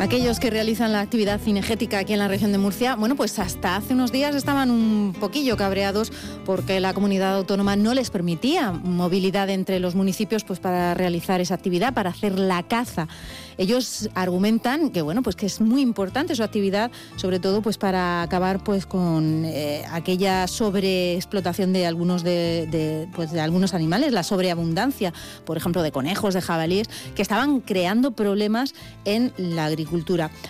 Aquellos que realizan la actividad cinegética aquí en la región de Murcia, bueno, pues hasta hace unos días estaban un poquillo cabreados porque la comunidad autónoma no les permitía movilidad entre los municipios pues para realizar esa actividad, para hacer la caza. Ellos argumentan que bueno, pues que es muy importante su actividad, sobre todo pues para acabar pues con eh, aquella sobreexplotación de algunos de, pues, de algunos animales, la sobreabundancia, por ejemplo, de conejos, de jabalíes, que estaban creando problemas en la agricultura.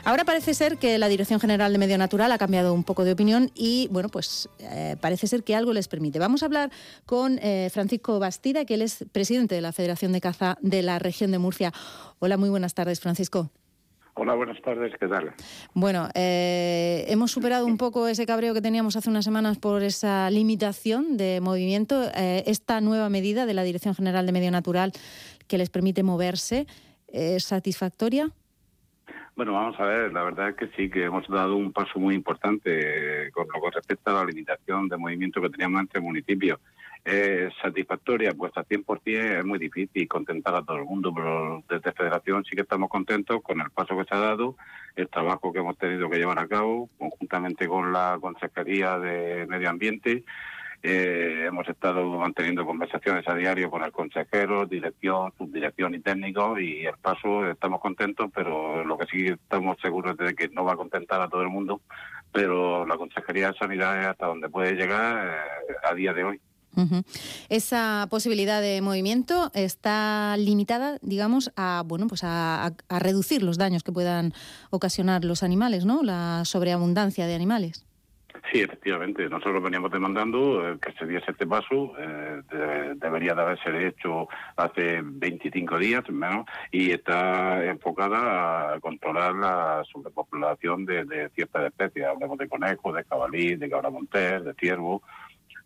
Ahora parece ser que la Dirección General de Medio Natural ha cambiado un poco de opinión y bueno, pues eh, parece ser que algo les permite. Vamos a hablar con eh, Francisco Bastida, que él es presidente de la Federación de Caza de la región de Murcia. Hola, muy buenas tardes, Francisco. Hola, buenas tardes, ¿qué tal? Bueno, eh, hemos superado un poco ese cabreo que teníamos hace unas semanas por esa limitación de movimiento. Eh, esta nueva medida de la Dirección General de Medio Natural que les permite moverse, ¿es satisfactoria? Bueno, vamos a ver, la verdad es que sí, que hemos dado un paso muy importante con lo que respecta a la limitación de movimiento que teníamos entre municipios eh, satisfactoria, pues a 100% es muy difícil contentar a todo el mundo, pero desde Federación sí que estamos contentos con el paso que se ha dado, el trabajo que hemos tenido que llevar a cabo, conjuntamente con la Consejería de Medio Ambiente. Eh, hemos estado manteniendo conversaciones a diario con el consejero, dirección, subdirección y técnico y el paso estamos contentos, pero lo que sí estamos seguros de que no va a contentar a todo el mundo, pero la Consejería de Sanidad es hasta donde puede llegar eh, a día de hoy. Esa posibilidad de movimiento está limitada, digamos, a bueno, pues a, reducir los daños que puedan ocasionar los animales, ¿no? La sobreabundancia de animales. Sí, efectivamente. Nosotros veníamos demandando eh, que se diese este paso. Eh, debería de haberse hecho hace 25 días menos y está enfocada a controlar la sobrepopulación de, ciertas especies. Hablemos de conejo, de cabalí, de cabra montés, de ciervo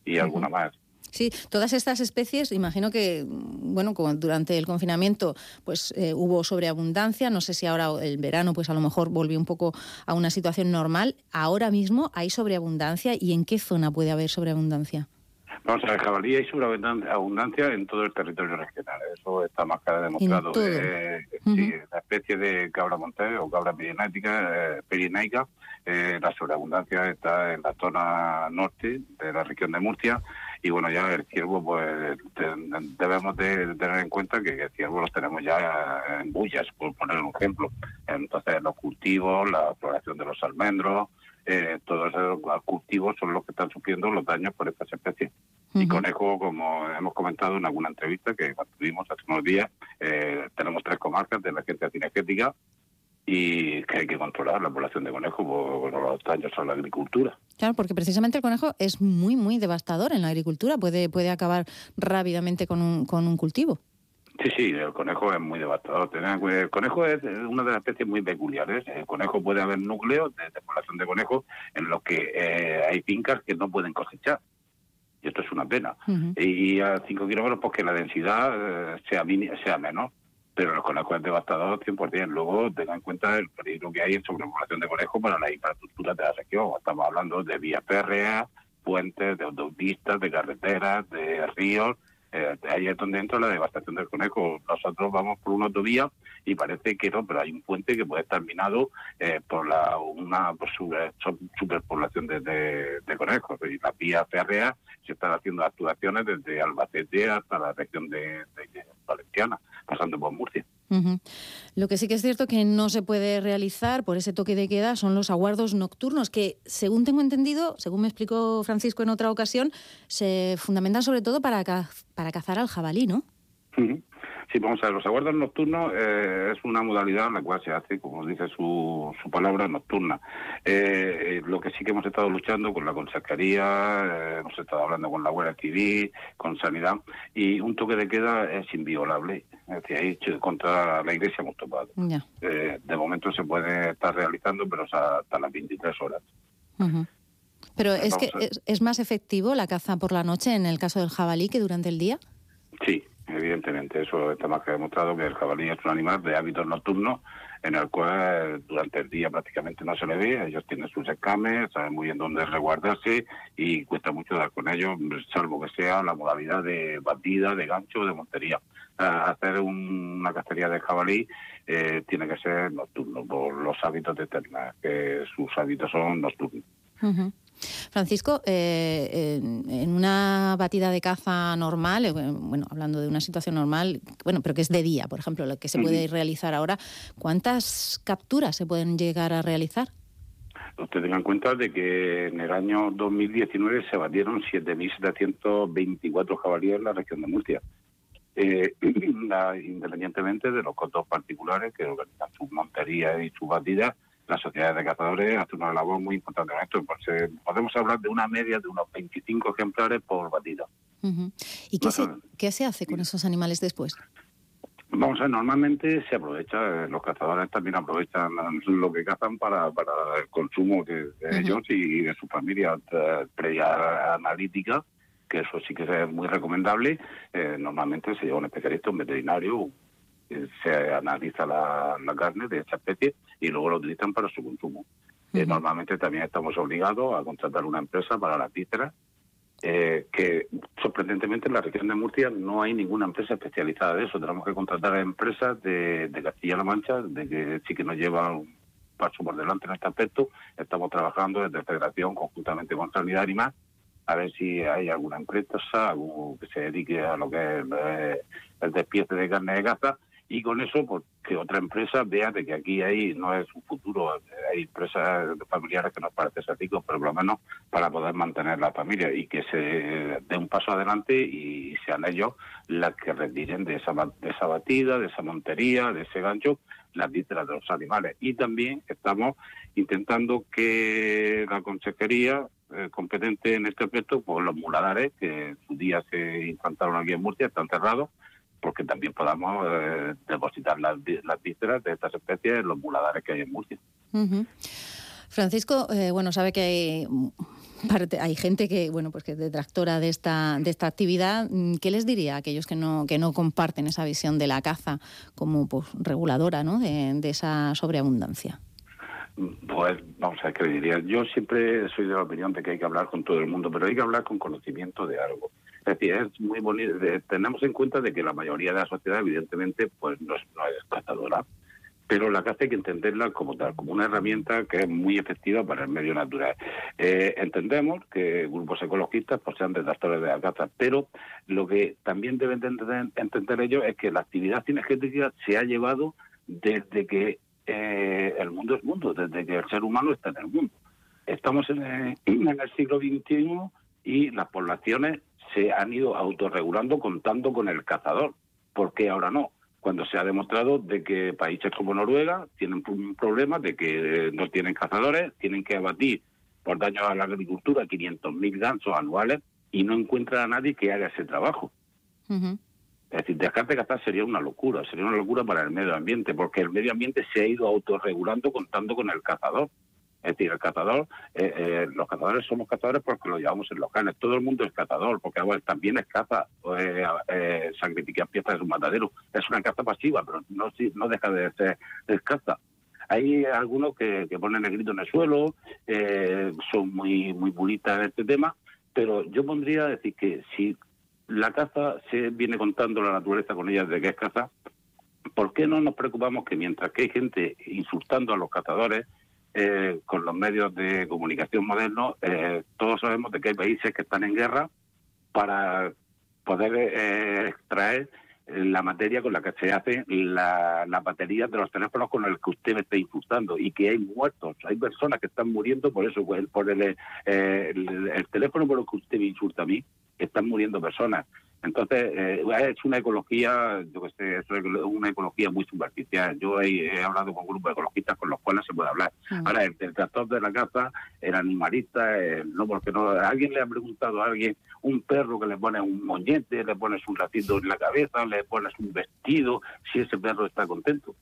y alguna más. Sí, todas estas especies, imagino que, bueno, como durante el confinamiento, pues eh, hubo sobreabundancia. No sé si ahora el verano, pues a lo mejor volvió un poco a una situación normal. Ahora mismo hay sobreabundancia y en qué zona puede haber sobreabundancia. Vamos a ver, jabalí hay sobreabundancia en todo el territorio regional. Eso está más que demostrado. Eh, la especie de cabra montés o cabra pirinaica, eh, eh, la sobreabundancia está en la zona norte de la región de Murcia y bueno, ya el ciervo, pues debemos de tener en cuenta que el ciervo lo tenemos ya en bullas, por poner un ejemplo. Entonces, los cultivos, la floración de los almendros, eh, todos esos cultivos son los que están sufriendo los daños por estas especies. Y conejo, como hemos comentado en alguna entrevista que tuvimos hace unos días, eh, tenemos tres comarcas de emergencia cinegética y que hay que controlar la población de conejos por, los daños a la agricultura. Claro, porque precisamente el conejo es muy, muy devastador en la agricultura, puede, puede acabar rápidamente con un, con un cultivo. Sí, sí, el conejo es muy devastador. El conejo es una de las especies muy peculiares. El conejo puede haber núcleos de, población de conejos en los que eh, hay fincas que no pueden cosechar. Y esto es una pena. Y a 5 kilómetros, pues que la densidad eh, sea, sea menor pero los conejos es devastador 100%. Luego tenga en cuenta el peligro que hay en sobrepoblación de conejos para la infraestructura de la región. Estamos hablando de vías férreas, puentes, de autopistas, de carreteras, de ríos. Eh, ahí es donde entra la devastación del conejo. Nosotros vamos por una autovía y parece que no, pero hay un puente que puede estar minado eh, por la una por superpoblación de, de, conejos. Y las vías férreas se están haciendo actuaciones desde Albacete hasta la región de Valenciana pasando por Murcia. Lo que sí que es cierto que no se puede realizar por ese toque de queda son los aguardos nocturnos, que según tengo entendido, según me explicó Francisco en otra ocasión, se fundamentan sobre todo para, para cazar al jabalí, ¿no? Sí, vamos a ver, los aguardos nocturnos eh, es una modalidad en la cual se hace, como dice su, su palabra, nocturna. Eh, lo que sí que hemos estado luchando con la consejería, eh, hemos estado hablando con la Guardia Civil, con Sanidad, y un toque de queda es inviolable. Es decir, ahí contra la Iglesia hemos topado. de momento se puede estar realizando, pero hasta las 23 horas. Pero es que es más efectivo la caza por la noche en el caso del jabalí que durante el día. Sí, Evidentemente, eso está más que demostrado que el jabalí es un animal de hábitos nocturnos en el cual durante el día prácticamente no se le ve, ellos tienen sus escames, saben muy bien dónde resguardarse y cuesta mucho dar con ellos, salvo que sea la modalidad de batida, de gancho o de montería. hacer una cacería de jabalí, eh, tiene que ser nocturno por los hábitos de Terna, que sus hábitos son nocturnos. Francisco, eh, en, una batida de caza normal, eh, bueno, hablando de una situación normal, bueno, pero que es de día, por ejemplo, lo que se puede realizar ahora, ¿cuántas capturas se pueden llegar a realizar? Usted tenga en cuenta de que en el año 2019 se batieron 7.724 jabalíes en la región de Murcia. Eh, independientemente de los cotos particulares que organizan sus monterías y sus batidas, la sociedad de cazadores hace una labor muy importante en esto. Pues, podemos hablar de una media de unos 25 ejemplares por batida. ¿Y qué se, qué se hace con esos animales después? Vamos a ver, normalmente se aprovecha, los cazadores también aprovechan lo que cazan para, para el consumo de, ellos y de su familia eh, previa analítica, que eso sí que es muy recomendable. Eh, normalmente se lleva un especialista, un veterinario, se analiza la, carne de esa especie y luego lo utilizan para su consumo. Eh, normalmente también estamos obligados a contratar una empresa para las vísceras, eh, que sorprendentemente en la región de Murcia no hay ninguna empresa especializada de eso. Tenemos que contratar a empresas de, Castilla-La Mancha, de que sí que nos lleva un paso por delante en este aspecto. Estamos trabajando desde Federación conjuntamente con Sanidad Animal a ver si hay alguna empresa que se dedique a lo que es eh, el despiece de carne de caza y con eso pues, que otra empresa vea de que aquí hay no es un futuro, hay empresas familiares que nos parecen ricos, pero por lo menos para poder mantener la familia y que se dé un paso adelante y sean ellos las que retiren de esa, de esa batida, de esa montería, de ese gancho, las vísceras de los animales. Y también estamos intentando que la consejería eh, competente en este aspecto, pues los muladares que en su día se implantaron aquí en Murcia, están cerrados, porque también podamos eh, depositar las, las vísceras de estas especies en los muladares que hay en Murcia. Francisco, eh, bueno, sabe que hay, parte, hay gente que, bueno, pues que es detractora de esta, de esta actividad. ¿Qué les diría a aquellos que no, que no comparten esa visión de la caza como pues, reguladora ¿no? de, de esa sobreabundancia? Pues vamos a ver qué diría. Yo siempre soy de la opinión de que hay que hablar con todo el mundo, pero hay que hablar con conocimiento de algo. Es decir, es muy bonito. tenemos en cuenta de que la mayoría de la sociedad, evidentemente, pues no es, no es cazadora, pero la caza hay que entenderla como tal, como una herramienta que es muy efectiva para el medio natural. Eh, entendemos que grupos ecologistas pues, sean detractores de la caza, pero lo que también deben entender, entender ellos es que la actividad cinegética se ha llevado desde que eh, el mundo es mundo, desde que el ser humano está en el mundo. Estamos en en el siglo XXI y las poblaciones se han ido autorregulando contando con el cazador. ¿Por qué ahora no? Cuando se ha demostrado de que países como Noruega tienen un problema de que no tienen cazadores, tienen que abatir por daño a la agricultura 500.000 gansos anuales y no encuentran a nadie que haga ese trabajo. Es decir, dejar de cazar sería una locura, sería una locura para el medio ambiente, porque el medio ambiente se ha ido autorregulando contando con el cazador. Es decir, el cazador, eh, eh, los cazadores somos cazadores porque lo llevamos en los canes. Todo el mundo es cazador, porque también es caza, eh, eh, sacrificar piezas de un matadero. Es una caza pasiva, pero no, no deja de ser caza. Hay algunos que, ponen el grito en el suelo, son muy, muy bonitas en este tema, pero yo pondría decir que si la caza se viene contando la naturaleza con ella de que es caza, ¿por qué no nos preocupamos que mientras que hay gente insultando a los cazadores, eh, con los medios de comunicación modernos, eh, todos sabemos de que hay países que están en guerra para poder eh, extraer la materia con la que se hacen las baterías de los teléfonos con los que usted me está insultando y que hay muertos, hay personas que están muriendo por eso, por el, el teléfono por el que usted me insulta a mí, están muriendo personas. Entonces, eh, es una ecología, yo que sé, es una ecología muy superficial. Yo he, hablado con grupos ecologistas con los cuales se puede hablar. Ahora, el, tractor de la caza, el animalista, eh, no, porque no, alguien le ha preguntado a alguien, un perro que le pone un moñete, le pones un ratito en la cabeza, le pones un vestido, si ese perro está contento.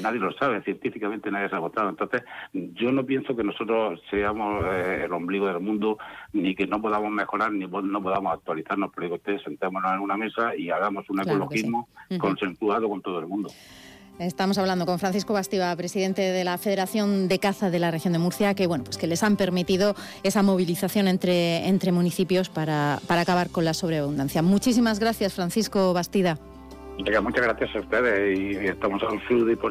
Nadie lo sabe, científicamente nadie se ha agotado. Entonces, yo no pienso que nosotros seamos eh, el ombligo del mundo, ni que no podamos mejorar, ni no podamos actualizarnos, pero digo, ustedes sentémonos en una mesa y hagamos un ecologismo consensuado con todo el mundo. Estamos hablando con Francisco Bastiba, presidente de la Federación de Caza de la región de Murcia, que bueno, pues que les han permitido esa movilización entre, entre municipios para, para acabar con la sobreabundancia. Muchísimas gracias, Francisco Bastida. Venga, muchas gracias a ustedes y estamos al su disposición.